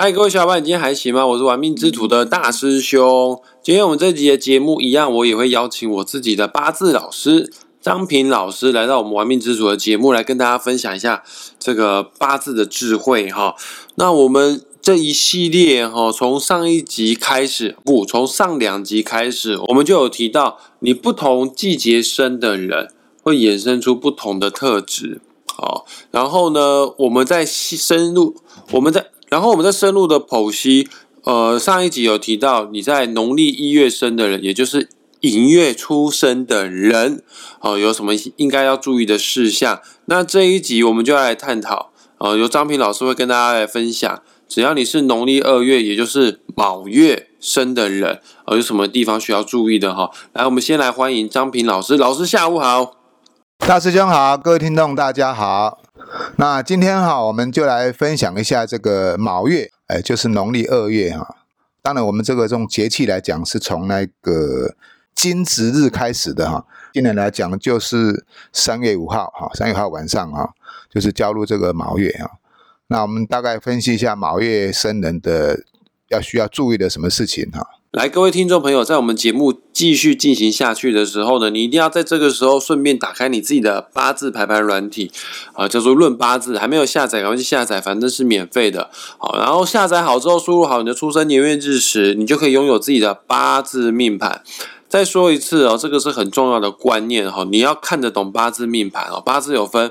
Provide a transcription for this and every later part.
嗨，各位小伙伴，你今天还行吗？我是玩命之徒的大师兄。今天我们这集的节目一样，我也会邀请我自己的八字老师张平老师来到我们玩命之徒的节目，来跟大家分享一下这个八字的智慧哈。那我们这一系列哈，从上一集开始，不，从上两集开始，我们就有提到，你不同季节生的人会衍生出不同的特质。好，然后呢，我们再深入，我们在。然后我们再深入的剖析，呃，上一集有提到你在农历一月生的人，也就是寅月出生的人，哦，有什么应该要注意的事项？那这一集我们就来探讨，呃，由张平老师会跟大家来分享，只要你是农历二月，也就是卯月生的人，呃，有什么地方需要注意的哈？来，我们先来欢迎张平老师，老师下午好，大师兄好，各位听众大家好。那今天哈，我们就来分享一下这个卯月，哎，就是农历二月哈。当然，我们这个这种节气来讲，是从那个金值日开始的哈。今年来讲，就是三月五号哈，三月五号晚上哈，就是交入这个卯月哈。那我们大概分析一下卯月生人的要需要注意的什么事情哈。来，各位听众朋友，在我们节目继续进行下去的时候呢，你一定要在这个时候顺便打开你自己的八字排盘软体啊，叫做《论八字》，还没有下载，赶快去下载，反正是免费的。好，然后下载好之后，输入好你的出生年月日时，你就可以拥有自己的八字命盘。再说一次哦，这个是很重要的观念哈，你要看得懂八字命盘哦。八字有分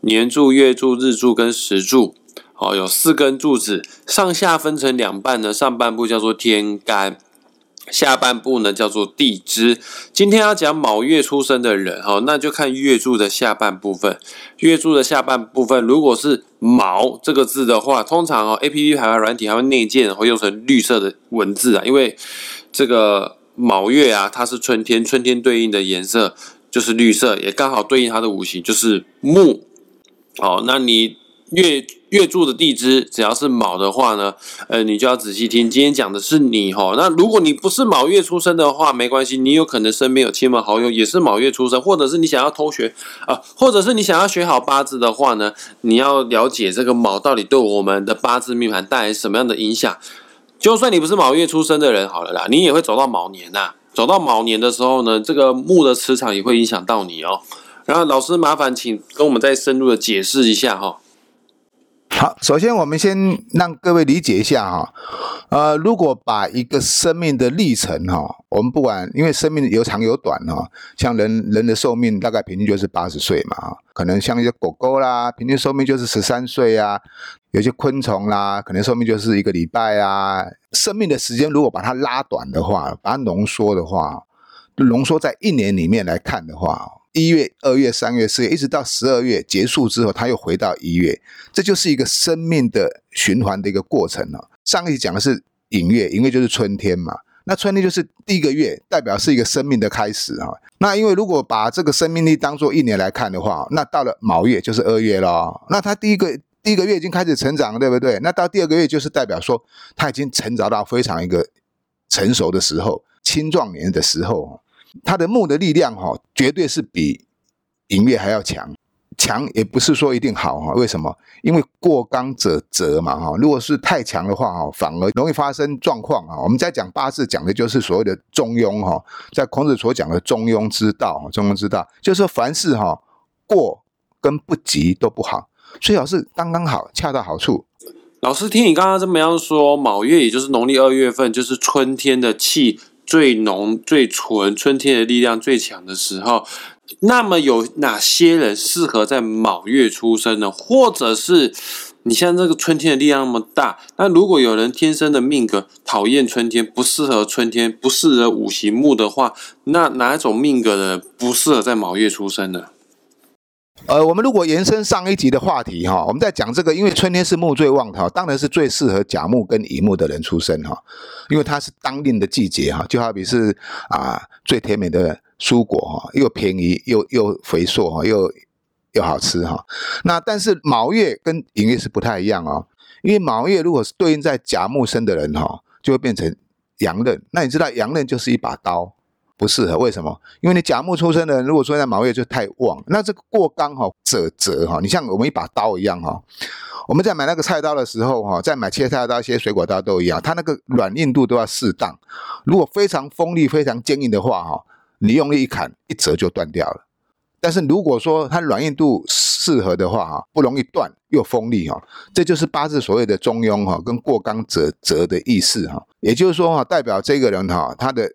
年柱、月柱、日柱跟时柱，好，有四根柱子，上下分成两半呢，上半部叫做天干。下半部呢叫做地支。今天要讲卯月出生的人哈，那就看月柱的下半部分。月柱的下半部分，如果是卯这个字的话，通常哦，A P P 排排软体还会内建会用成绿色的文字啊，因为这个卯月啊，它是春天，春天对应的颜色就是绿色，也刚好对应它的五行就是木。哦，那你。月月柱的地支只要是卯的话呢，呃，你就要仔细听。今天讲的是你哈，那如果你不是卯月出生的话，没关系，你有可能身边有亲朋好友也是卯月出生，或者是你想要偷学啊，或者是你想要学好八字的话呢，你要了解这个卯到底对我们的八字命盘带来什么样的影响。就算你不是卯月出生的人，好了啦，你也会走到卯年呐。走到卯年的时候呢，这个木的磁场也会影响到你哦。然后老师麻烦请跟我们再深入的解释一下哈。好，首先我们先让各位理解一下哈，呃，如果把一个生命的历程哈，我们不管，因为生命有长有短哈，像人人的寿命大概平均就是八十岁嘛，可能像一些狗狗啦，平均寿命就是十三岁啊，有些昆虫啦，可能寿命就是一个礼拜啊，生命的时间如果把它拉短的话，把它浓缩的话，浓缩在一年里面来看的话。一月、二月、三月、四月，一直到十二月结束之后，它又回到一月，这就是一个生命的循环的一个过程了。上一集讲的是寅月，寅月就是春天嘛，那春天就是第一个月，代表是一个生命的开始啊。那因为如果把这个生命力当做一年来看的话，那到了卯月就是二月咯。那它第一个第一个月已经开始成长，对不对？那到第二个月就是代表说它已经成长到非常一个成熟的时候，青壮年的时候。它的木的力量哈，绝对是比寅月还要强，强也不是说一定好哈。为什么？因为过刚者折嘛哈。如果是太强的话哈，反而容易发生状况啊。我们在讲八字讲的就是所谓的中庸哈，在孔子所讲的中庸之道，中庸之道就是说凡事哈过跟不及都不好，最好是刚刚好，恰到好处。老师听你刚刚这么样说，卯月也就是农历二月份，就是春天的气。最浓、最纯，春天的力量最强的时候，那么有哪些人适合在卯月出生呢？或者是你像这个春天的力量那么大，那如果有人天生的命格讨厌春天，不适合春天，不适合五行木的话，那哪一种命格的不适合在卯月出生呢？呃，我们如果延伸上一集的话题哈，我们在讲这个，因为春天是木最旺的哈，当然是最适合甲木跟乙木的人出生哈，因为它是当令的季节哈，就好比是啊最甜美的蔬果哈，又便宜又又肥硕哈，又又好吃哈。那但是卯月跟寅月是不太一样哦，因为卯月如果是对应在甲木生的人哈，就会变成阳刃。那你知道阳刃就是一把刀，不适合。为什么？因为你甲木出生的人，如果说在卯月就太旺，那这个过刚哈折折哈，你像我们一把刀一样哈，我们在买那个菜刀的时候哈，在买切菜刀、切水果刀都一样，它那个软硬度都要适当。如果非常锋利、非常坚硬的话哈，你用力一砍，一折就断掉了。但是如果说它软硬度适合的话哈，不容易断又锋利哈，这就是八字所谓的中庸哈，跟过刚折折的意思哈。也就是说哈，代表这个人哈，他的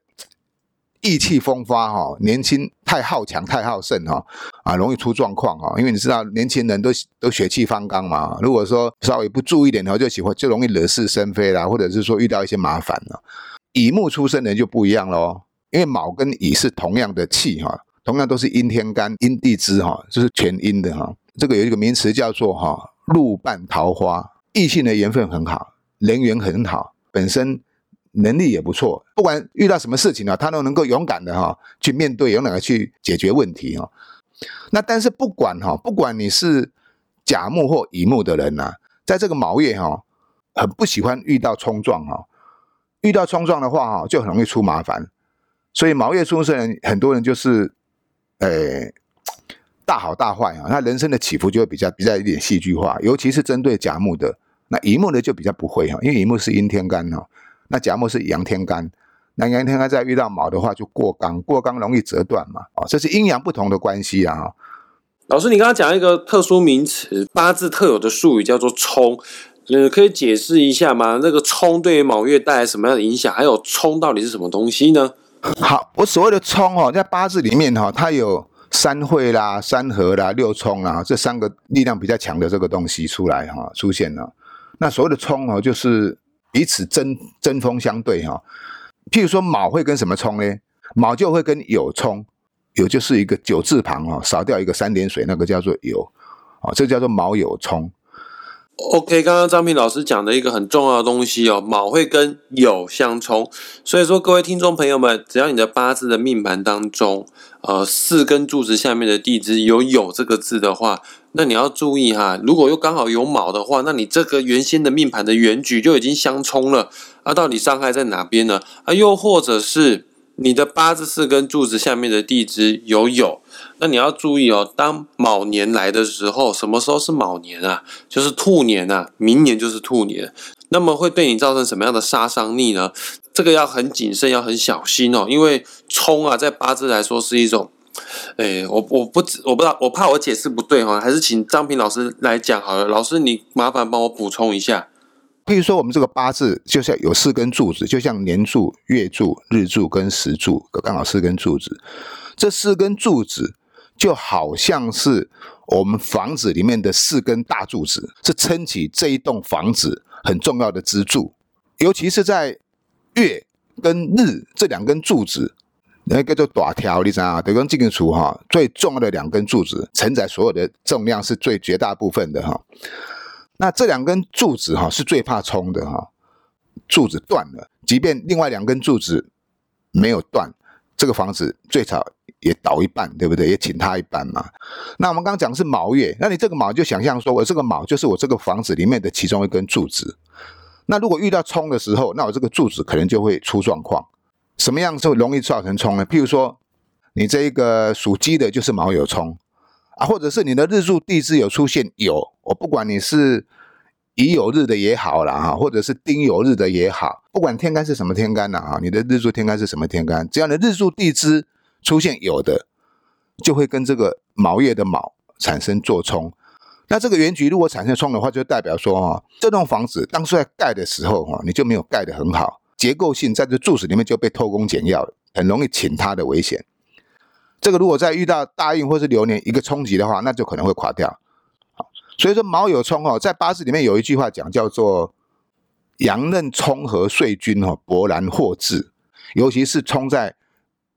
意气风发哈，年轻太好强太好胜哈，啊，容易出状况哈。因为你知道年轻人都都血气方刚嘛，如果说稍微不注意点的话，就喜欢就容易惹是生非啦，或者是说遇到一些麻烦了。乙木出生的人就不一样喽，因为卯跟乙是同样的气哈。同样都是阴天干、阴地支哈，就是全阴的哈。这个有一个名词叫做哈路伴桃花，异性的缘分很好，人缘很好，本身能力也不错。不管遇到什么事情呢，他都能够勇敢的哈去面对，勇敢的去解决问题哈。那但是不管哈，不管你是甲木或乙木的人呐，在这个卯月哈，很不喜欢遇到冲撞哈。遇到冲撞的话哈，就很容易出麻烦。所以卯月出生人，很多人就是。诶，大好大坏啊！他人生的起伏就会比较比较一点戏剧化，尤其是针对甲木的，那乙木的就比较不会哈，因为乙木是阴天干哈，那甲木是阳天干，那阳天干再遇到卯的话就过刚，过刚容易折断嘛，哦，这是阴阳不同的关系啊。老师，你刚刚讲一个特殊名词，八字特有的术语叫做冲，呃，可以解释一下吗？那个冲对于卯月带来什么样的影响？还有冲到底是什么东西呢？好，我所谓的冲哦，在八字里面哈，它有三会啦、三合啦、六冲啦，这三个力量比较强的这个东西出来哈，出现了。那所谓的冲哦，就是彼此针针锋相对哈。譬如说卯会跟什么冲呢？卯就会跟酉冲，酉就是一个九字旁哦，少掉一个三点水，那个叫做酉，哦，这叫做卯酉冲。OK，刚刚张平老师讲的一个很重要的东西哦，卯会跟酉相冲，所以说各位听众朋友们，只要你的八字的命盘当中，呃，四根柱子下面的地支有酉这个字的话，那你要注意哈，如果又刚好有卯的话，那你这个原先的命盘的原局就已经相冲了，啊，到底伤害在哪边呢？啊，又或者是你的八字四根柱子下面的地支有酉。那你要注意哦，当卯年来的时候，什么时候是卯年啊？就是兔年啊，明年就是兔年。那么会对你造成什么样的杀伤力呢？这个要很谨慎，要很小心哦。因为冲啊，在八字来说是一种，哎，我我不我不知道，我怕我解释不对哈，还是请张平老师来讲好了。老师，你麻烦帮我补充一下。譬如说，我们这个八字就像有四根柱子，就像年柱、月柱、日柱跟时柱，刚好四根柱子。这四根柱子。就好像是我们房子里面的四根大柱子，是撑起这一栋房子很重要的支柱。尤其是在月跟日这两根柱子，那个叫做短条，你知道啊？得跟这根柱哈，最重要的两根柱子承载所有的重量是最绝大部分的哈。那这两根柱子哈是最怕冲的哈，柱子断了，即便另外两根柱子没有断，这个房子最少。也倒一半，对不对？也请他一半嘛。那我们刚刚讲是卯月，那你这个卯就想象说，我这个卯就是我这个房子里面的其中一根柱子。那如果遇到冲的时候，那我这个柱子可能就会出状况。什么样就容易造成冲呢？譬如说，你这一个属鸡的，就是卯有冲啊，或者是你的日柱地支有出现有，我不管你是乙酉日的也好了哈，或者是丁酉日的也好，不管天干是什么天干呐哈，你的日柱天干是什么天干，只要你日柱地支。出现有的就会跟这个卯月的卯产生做冲，那这个原局如果产生冲的话，就代表说哈，这栋房子当初在盖的时候哈，你就没有盖得很好，结构性在这柱子里面就被偷工减料了，很容易请塌的危险。这个如果再遇到大运或是流年一个冲击的话，那就可能会垮掉。所以说卯有冲哦，在八字里面有一句话讲叫做阳刃冲和岁君哦，勃然获至，尤其是冲在。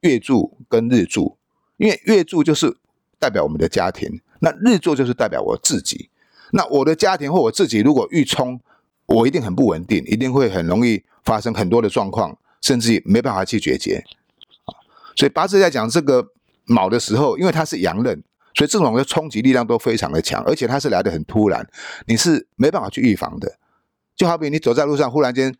月柱跟日柱，因为月柱就是代表我们的家庭，那日柱就是代表我自己。那我的家庭或我自己如果遇冲，我一定很不稳定，一定会很容易发生很多的状况，甚至没办法去解决。啊所以八字在讲这个卯的时候，因为它是阳刃，所以这种的冲击力量都非常的强，而且它是来的很突然，你是没办法去预防的。就好比你走在路上，忽然间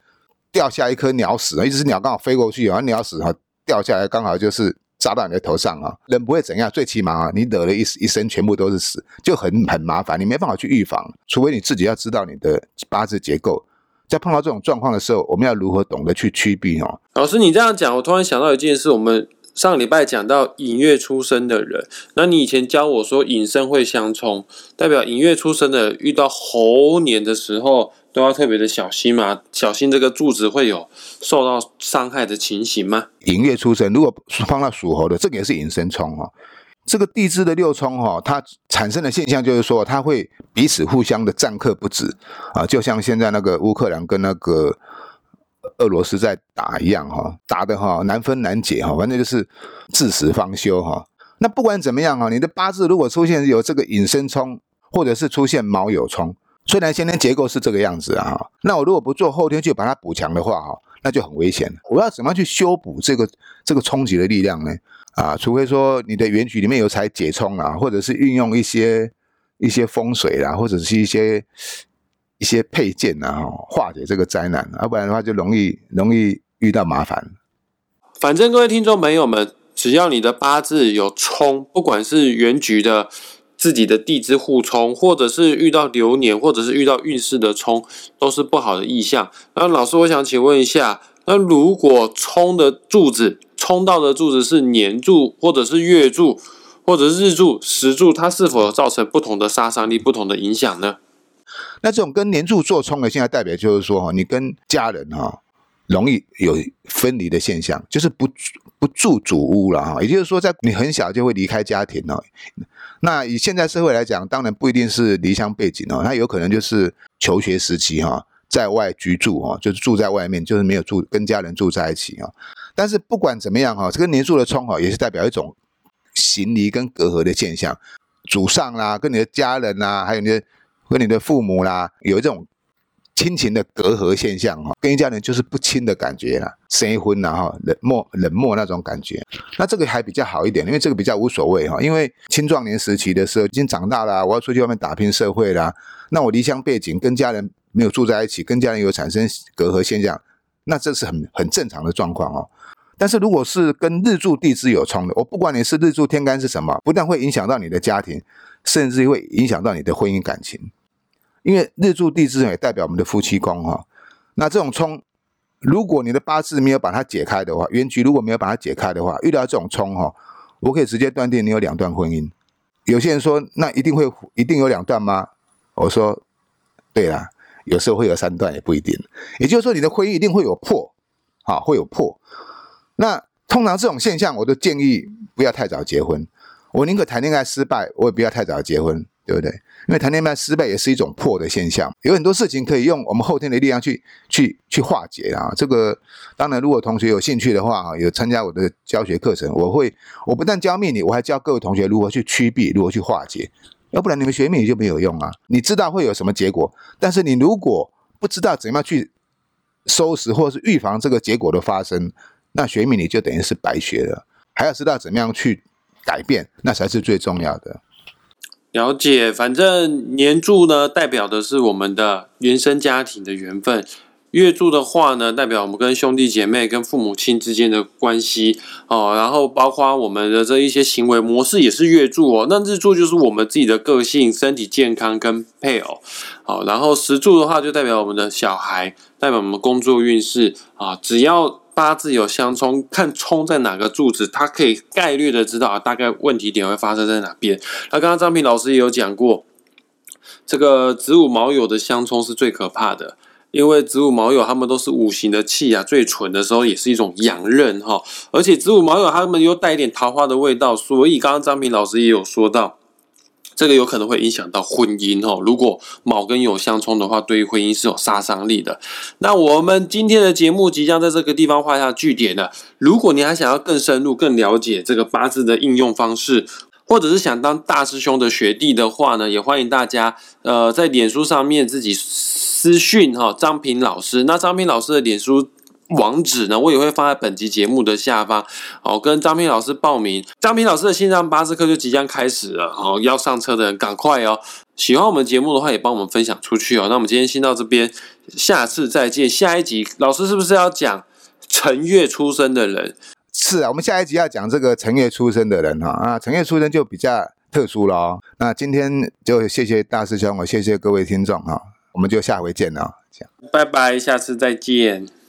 掉下一颗鸟屎，一只鸟刚好飞过去，然后鸟屎哈。掉下来，刚好就是砸到你的头上啊，人不会怎样，最起码啊，你惹了一一身全部都是死，就很很麻烦，你没办法去预防，除非你自己要知道你的八字结构。在碰到这种状况的时候，我们要如何懂得去趋避哦？老师，你这样讲，我突然想到一件事。我们上礼拜讲到寅月出生的人，那你以前教我说寅申会相冲，代表寅月出生的遇到猴年的时候都要特别的小心嘛？小心这个柱子会有受到伤害的情形吗？寅月出生，如果放到属猴的，这个也是寅申冲哦。这个地支的六冲哈，它产生的现象就是说，它会彼此互相的战克不止啊，就像现在那个乌克兰跟那个俄罗斯在打一样哈，打的哈难分难解哈，反正就是至死方休哈。那不管怎么样哈，你的八字如果出现有这个引申冲，或者是出现卯酉冲，虽然先天结构是这个样子啊，那我如果不做后天去把它补强的话哈，那就很危险。我要怎么样去修补这个这个冲击的力量呢？啊，除非说你的原局里面有采解冲啊，或者是运用一些一些风水啦，或者是一些一些配件啊，化解这个灾难，要不然的话就容易容易遇到麻烦。反正各位听众朋友们，只要你的八字有冲，不管是原局的自己的地支互冲，或者是遇到流年，或者是遇到运势的冲，都是不好的意象。那老师，我想请问一下，那如果冲的柱子？冲到的柱子是年柱，或者是月柱，或者是日柱、时柱，它是否造成不同的杀伤力、不同的影响呢？那这种跟年柱做冲的，现在代表就是说，哈，你跟家人哈容易有分离的现象，就是不不住主屋了哈。也就是说，在你很小就会离开家庭哦。那以现在社会来讲，当然不一定是离乡背景哦，那有可能就是求学时期哈，在外居住哈，就是住在外面，就是没有住跟家人住在一起啊。但是不管怎么样哈，这个年柱的冲哈，也是代表一种行离跟隔阂的现象。祖上啦，跟你的家人啦，还有你的跟你的父母啦，有这种亲情的隔阂现象哈，跟一家人就是不亲的感觉啦，生婚然后，冷漠冷漠那种感觉。那这个还比较好一点，因为这个比较无所谓哈，因为青壮年时期的时候已经长大了，我要出去外面打拼社会啦，那我离乡背景，跟家人没有住在一起，跟家人有产生隔阂现象，那这是很很正常的状况哦。但是如果是跟日柱地支有冲的，我不管你是日柱天干是什么，不但会影响到你的家庭，甚至会影响到你的婚姻感情。因为日柱地支也代表我们的夫妻宫哈。那这种冲，如果你的八字没有把它解开的话，原局如果没有把它解开的话，遇到这种冲哈，我可以直接断定你有两段婚姻。有些人说，那一定会一定有两段吗？我说，对啦，有时候会有三段也不一定。也就是说，你的婚姻一定会有破，啊，会有破。那通常这种现象，我都建议不要太早结婚。我宁可谈恋爱失败，我也不要太早结婚，对不对？因为谈恋爱失败也是一种破的现象。有很多事情可以用我们后天的力量去去去化解啊。这个当然，如果同学有兴趣的话，有参加我的教学课程，我会我不但教命理，我还教各位同学如何去趋避，如何去化解。要不然你们学命理就没有用啊。你知道会有什么结果，但是你如果不知道怎么样去收拾或者是预防这个结果的发生。那学命理就等于是白学了，还要知道怎么样去改变，那才是最重要的。了解，反正年柱呢，代表的是我们的原生家庭的缘分；月柱的话呢，代表我们跟兄弟姐妹、跟父母亲之间的关系哦。然后包括我们的这一些行为模式也是月柱哦。那日柱就是我们自己的个性、身体健康跟配偶。好，然后时柱的话就代表我们的小孩，代表我们工作运势啊。只要八字有相冲，看冲在哪个柱子，它可以概率的知道啊，大概问题点会发生在哪边。那刚刚张平老师也有讲过，这个子午卯酉的相冲是最可怕的，因为子午卯酉他们都是五行的气啊，最纯的时候也是一种阳刃哈，而且子午卯酉他们又带一点桃花的味道，所以刚刚张平老师也有说到。这个有可能会影响到婚姻哦。如果卯跟酉相冲的话，对于婚姻是有杀伤力的。那我们今天的节目即将在这个地方画下句点了。如果你还想要更深入、更了解这个八字的应用方式，或者是想当大师兄的学弟的话呢，也欢迎大家呃在脸书上面自己私讯哈张平老师。那张平老师的脸书。网址呢，我也会放在本集节目的下方。哦，跟张平老师报名，张平老师的线上八字课就即将开始了。哦，要上车的人赶快哦！喜欢我们节目的话，也帮我们分享出去哦。那我们今天先到这边，下次再见。下一集老师是不是要讲辰月出生的人？是啊，我们下一集要讲这个辰月出生的人哈啊，辰月出生就比较特殊了哦。那今天就谢谢大师兄，我谢谢各位听众哈，我们就下回见了。拜拜，下次再见。